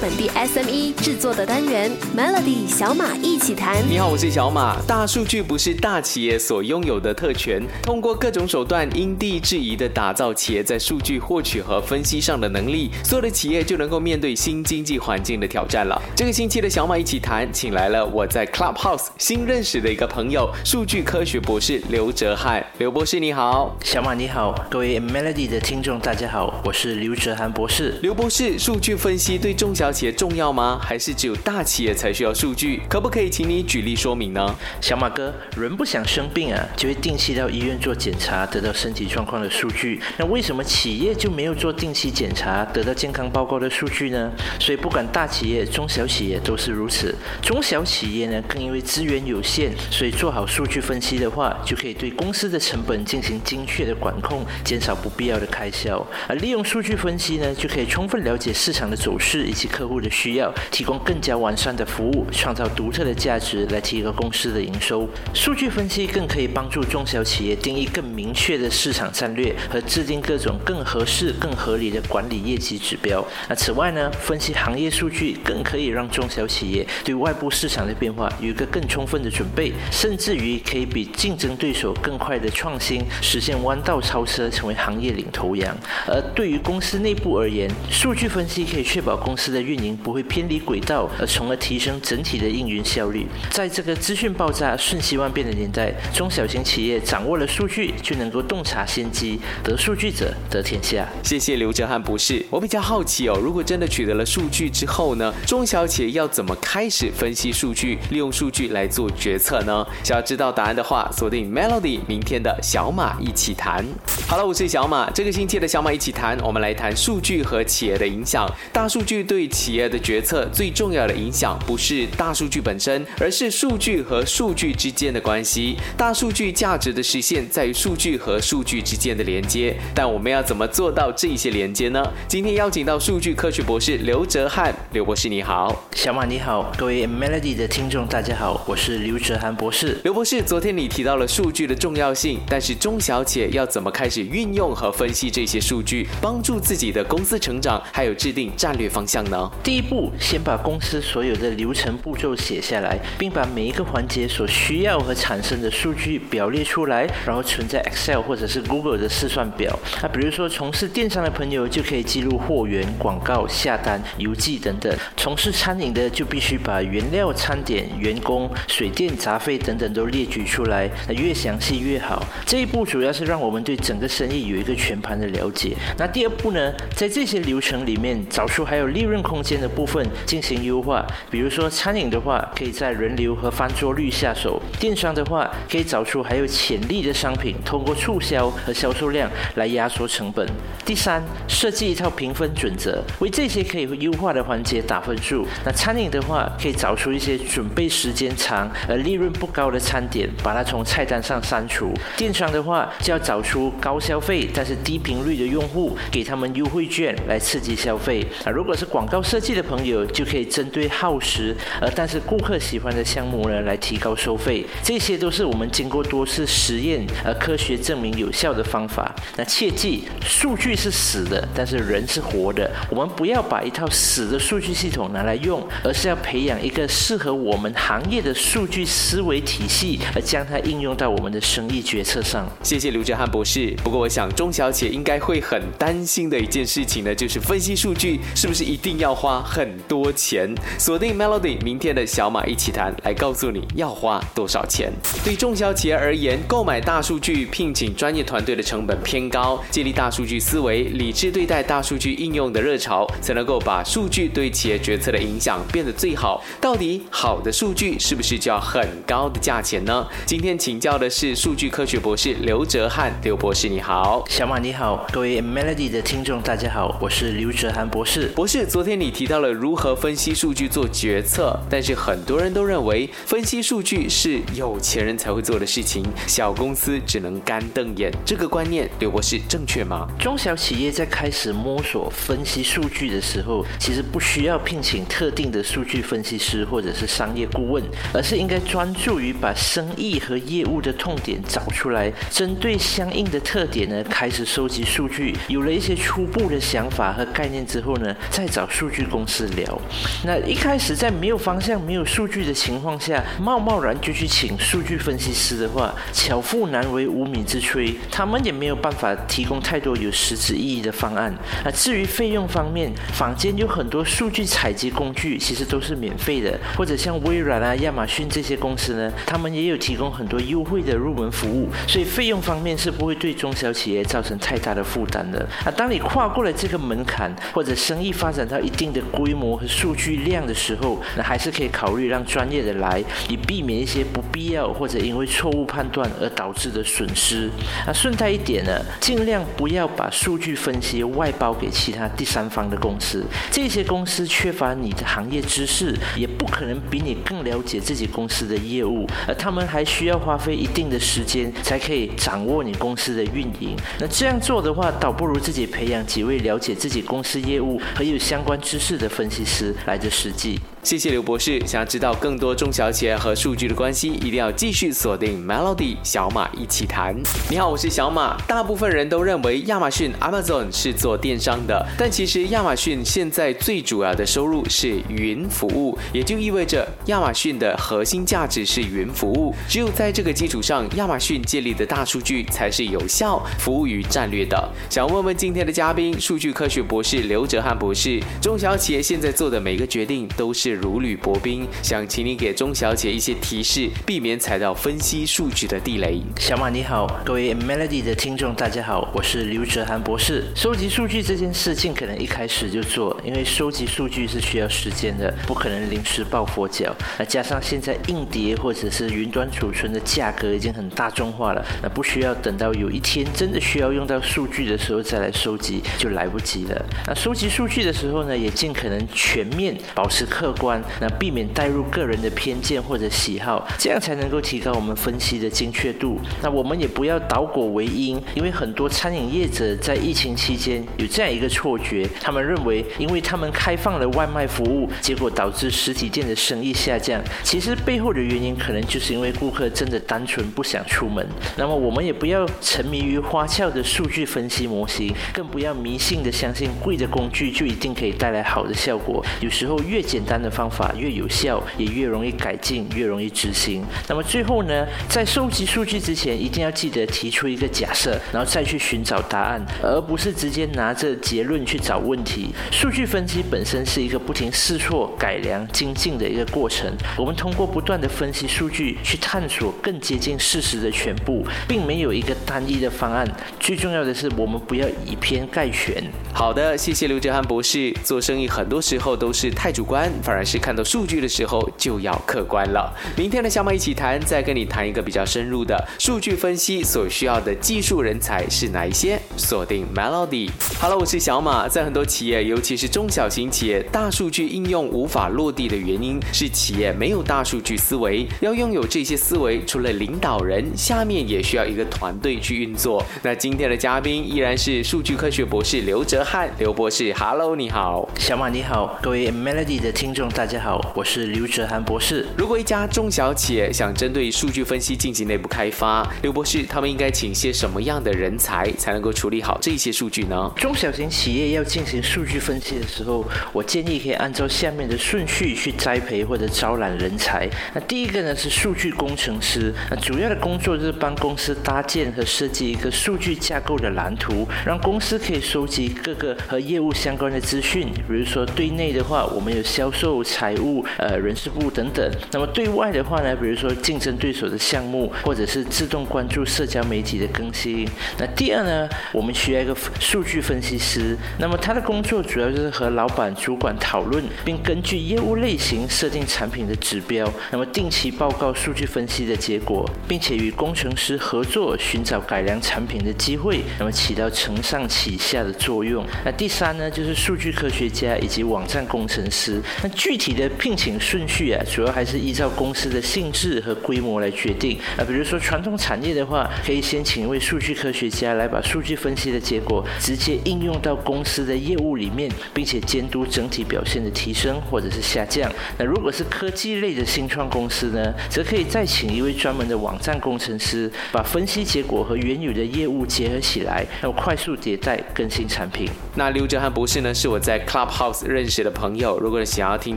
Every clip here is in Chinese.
本地 SME 制作的单元 Melody 小马一起谈。你好，我是小马。大数据不是大企业所拥有的特权，通过各种手段因地制宜的打造企业在数据获取和分析上的能力，所有的企业就能够面对新经济环境的挑战了。这个星期的小马一起谈，请来了我在 Clubhouse 新认识的一个朋友，数据科学博士刘哲翰。刘博士你好，小马你好，各位 Melody 的听众大家好，我是刘哲翰博士。刘博士，数据分析对中小企业重要吗？还是只有大企业才需要数据？可不可以请你举例说明呢？小马哥，人不想生病啊，就会定期到医院做检查，得到身体状况的数据。那为什么企业就没有做定期检查，得到健康报告的数据呢？所以不管大企业、中小企业都是如此。中小企业呢，更因为资源有限，所以做好数据分析的话，就可以对公司的成本进行精确的管控，减少不必要的开销。而利用数据分析呢，就可以充分了解市场的走势以及客户的需要，提供更加完善的服务，创造独特的价值，来提高公司的营收。数据分析更可以帮助中小企业定义更明确的市场战略和制定各种更合适、更合理的管理业绩指标。那此外呢，分析行业数据更可以让中小企业对外部市场的变化有一个更充分的准备，甚至于可以比竞争对手更快的创新，实现弯道超车，成为行业领头羊。而对于公司内部而言，数据分析可以确保公司的运营不会偏离轨道，而从而提升整体的运营效率。在这个资讯爆炸、瞬息万变的年代，中小型企业掌握了数据，就能够洞察先机，得数据者得天下。谢谢刘哲翰博士。我比较好奇哦，如果真的取得了数据之后呢，中小企业要怎么开始分析数据，利用数据来做决策呢？想要知道答案的话，锁定 Melody 明天的小马一起谈。好了，我是小马。这个星期的小马一起谈，我们来谈数据和企业的影响。大数据对企业的决策最重要的影响，不是大数据本身，而是数据和数据之间的关系。大数据价值的实现在于数据和数据之间的连接，但我们要怎么做到这些连接呢？今天邀请到数据科学博士刘哲瀚，刘博士你好，小马你好，各位 Melody 的听众大家好，我是刘哲瀚博士。刘博士，昨天你提到了数据的重要性，但是中小企业要怎么开始运用和分析这些数据，帮助自己的公司成长，还有制定战略方向呢？第一步，先把公司所有的流程步骤写下来，并把每一个环节所需要和产生的数据表列出来，然后存在 Excel 或者是 Google 的试算表。那比如说从事电商的朋友就可以记录货源、广告、下单、邮寄等等；从事餐饮的就必须把原料、餐点、员工、水电杂费等等都列举出来，那越详细越好。这一步主要是让我们对整个生意有一个全盘的了解。那第二步呢，在这些流程里面找出还有利润空间的部分进行优化。比如说餐饮的话，可以在人流和翻桌率下手；电商的话，可以找出还有潜力的商品，通过促销和销售量来压缩成本。第三，设计一套评分准则，为这些可以优化的环节打分数。那餐饮的话，可以找出一些准备时间长而利润不高的餐点，把它从菜单上删除。电商的话，就要找出高消费但是低频率的用户，给他们优惠券来刺激消费。啊，如果是广告设计的朋友，就可以针对耗时而但是顾客喜欢的项目呢，来提高收费。这些都是我们经过多次实验而科学证明有效的方法。那切记，数据是死的，但是人是活的。我们不要把一套死的数据系统拿来用，而是要培养一个适合我们行业的数据思维体系，而将它应用到我们的生意决策上。谢谢刘哲翰博士。不过我想中小企业应该会很担心的一件事情呢，就是分析数据是不是一定要花很多钱？锁定 Melody 明天的小马一起谈，来告诉你要花多少钱。对中小企业而言，购买大数据、聘请专业团队的成本偏高，建立大数据思维，理智对待大数据应用的热潮，才能够把数据对企业决策的影响变得最好。到底好的数据是不是就要很高的价钱呢？今天请教的是数据科学博士刘哲翰，刘博士你好，小马你好，各位 Melody 的听众大家好，我是刘哲翰博士。博士，昨天你提到了如何分析数据做决策，但是很多人都认为分析数据是有钱人才会做的事情，小公司只能干瞪眼。这个观念，刘博士正确吗？中小企业在开始摸索分析数据的时候，其实不需要聘请特定的数据分析师或者是商业顾问，而是应该专注于把生意和业务的痛点找出来，针对相应的特点呢，开始收集数据。有了一些初步的想法和概念之后呢，再找数数据公司聊。那一开始在没有方向、没有数据的情况下，贸贸然就去请数据分析师的话，巧妇难为无米之炊，他们也没有办法提供太多有实质意义的方案。那至于费用方面，坊间有很多数据采集工具，其实都是免费的，或者像微软啊、亚马逊这些公司呢，他们也有提供很多优惠的入门服务，所以费用方面是不会对中小企业造成太大的负担的。啊，当你跨过了这个门槛，或者生意发展到一定的规模和数据量的时候，那还是可以考虑让专业的来，以避免一些不必要或者因为错误判断而导致的损失。那顺带一点呢，尽量不要把数据分析外包给其他第三方的公司，这些公司缺乏你的行业知识，也不可能比你更了解自己公司的业务，而他们还需要花费一定的时间才可以掌握你公司的运营。那这样做的话，倒不如自己培养几位了解自己公司业务和有相关知识的分析师来自实际。谢谢刘博士。想要知道更多中小企业和数据的关系，一定要继续锁定 Melody 小马一起谈。你好，我是小马。大部分人都认为亚马逊 Amazon 是做电商的，但其实亚马逊现在最主要的收入是云服务，也就意味着亚马逊的核心价值是云服务。只有在这个基础上，亚马逊建立的大数据才是有效服务于战略的。想问问今天的嘉宾，数据科学博士刘哲汉博士，中小企业现在做的每个决定都是。如履薄冰，想请你给钟小姐一些提示，避免踩到分析数据的地雷。小马你好，各位 Melody 的听众大家好，我是刘哲涵博士。收集数据这件事尽可能一开始就做，因为收集数据是需要时间的，不可能临时抱佛脚。那加上现在硬碟或者是云端储存的价格已经很大众化了，那不需要等到有一天真的需要用到数据的时候再来收集，就来不及了。那收集数据的时候呢，也尽可能全面，保持客观。那避免带入个人的偏见或者喜好，这样才能够提高我们分析的精确度。那我们也不要倒果为因，因为很多餐饮业者在疫情期间有这样一个错觉，他们认为因为他们开放了外卖服务，结果导致实体店的生意下降。其实背后的原因可能就是因为顾客真的单纯不想出门。那么我们也不要沉迷于花俏的数据分析模型，更不要迷信的相信贵的工具就一定可以带来好的效果。有时候越简单的方法越有效，也越容易改进，越容易执行。那么最后呢，在收集数据之前，一定要记得提出一个假设，然后再去寻找答案，而不是直接拿着结论去找问题。数据分析本身是一个不停试错、改良、精进的一个过程。我们通过不断的分析数据，去探索更接近事实的全部，并没有一个单一的方案。最重要的是，我们不要以偏概全。好的，谢谢刘哲涵博士。做生意很多时候都是太主观，反而 是看到数据的时候就要客观了。明天的小马一起谈，再跟你谈一个比较深入的数据分析所需要的技术人才是哪一些？锁定 Melody。Hello，我是小马。在很多企业，尤其是中小型企业，大数据应用无法落地的原因是企业没有大数据思维。要拥有这些思维，除了领导人，下面也需要一个团队去运作。那今天的嘉宾依然是数据科学博士刘哲瀚，刘博士，Hello，你好。小马你好，各位 Melody 的听众大家好。我是刘哲涵博士。如果一家中小企业想针对数据分析进行内部开发，刘博士他们应该请些什么样的人才才能够处理好这些数据呢？中小型企业要进行数据分析的时候，我建议可以按照下面的顺序去栽培或者招揽人才。那第一个呢是数据工程师，那主要的工作就是帮公司搭建和设计一个数据架构的蓝图，让公司可以收集各个和业务相关的资讯。比如说对内的话，我们有销售、财务。呃，人事部等等。那么对外的话呢，比如说竞争对手的项目，或者是自动关注社交媒体的更新。那第二呢，我们需要一个数据分析师。那么他的工作主要就是和老板、主管讨论，并根据业务类型设定产品的指标。那么定期报告数据分析的结果，并且与工程师合作寻找改良产品的机会。那么起到承上启下的作用。那第三呢，就是数据科学家以及网站工程师。那具具体的。聘请顺序啊，主要还是依照公司的性质和规模来决定啊。比如说传统产业的话，可以先请一位数据科学家来把数据分析的结果直接应用到公司的业务里面，并且监督整体表现的提升或者是下降。那如果是科技类的新创公司呢，则可以再请一位专门的网站工程师，把分析结果和原有的业务结合起来，然后快速迭代更新产品。那刘哲翰博士呢，是我在 Club Clubhouse 认识的朋友，如果想要听听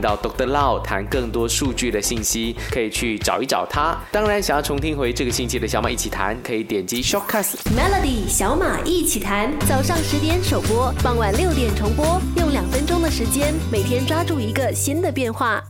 到 Dr. Lau 谈更多数据的信息，可以去找一找他。当然，想要重听回这个星期的小马一起谈，可以点击 Shortcast Melody 小马一起谈，早上十点首播，傍晚六点重播，用两分钟的时间，每天抓住一个新的变化。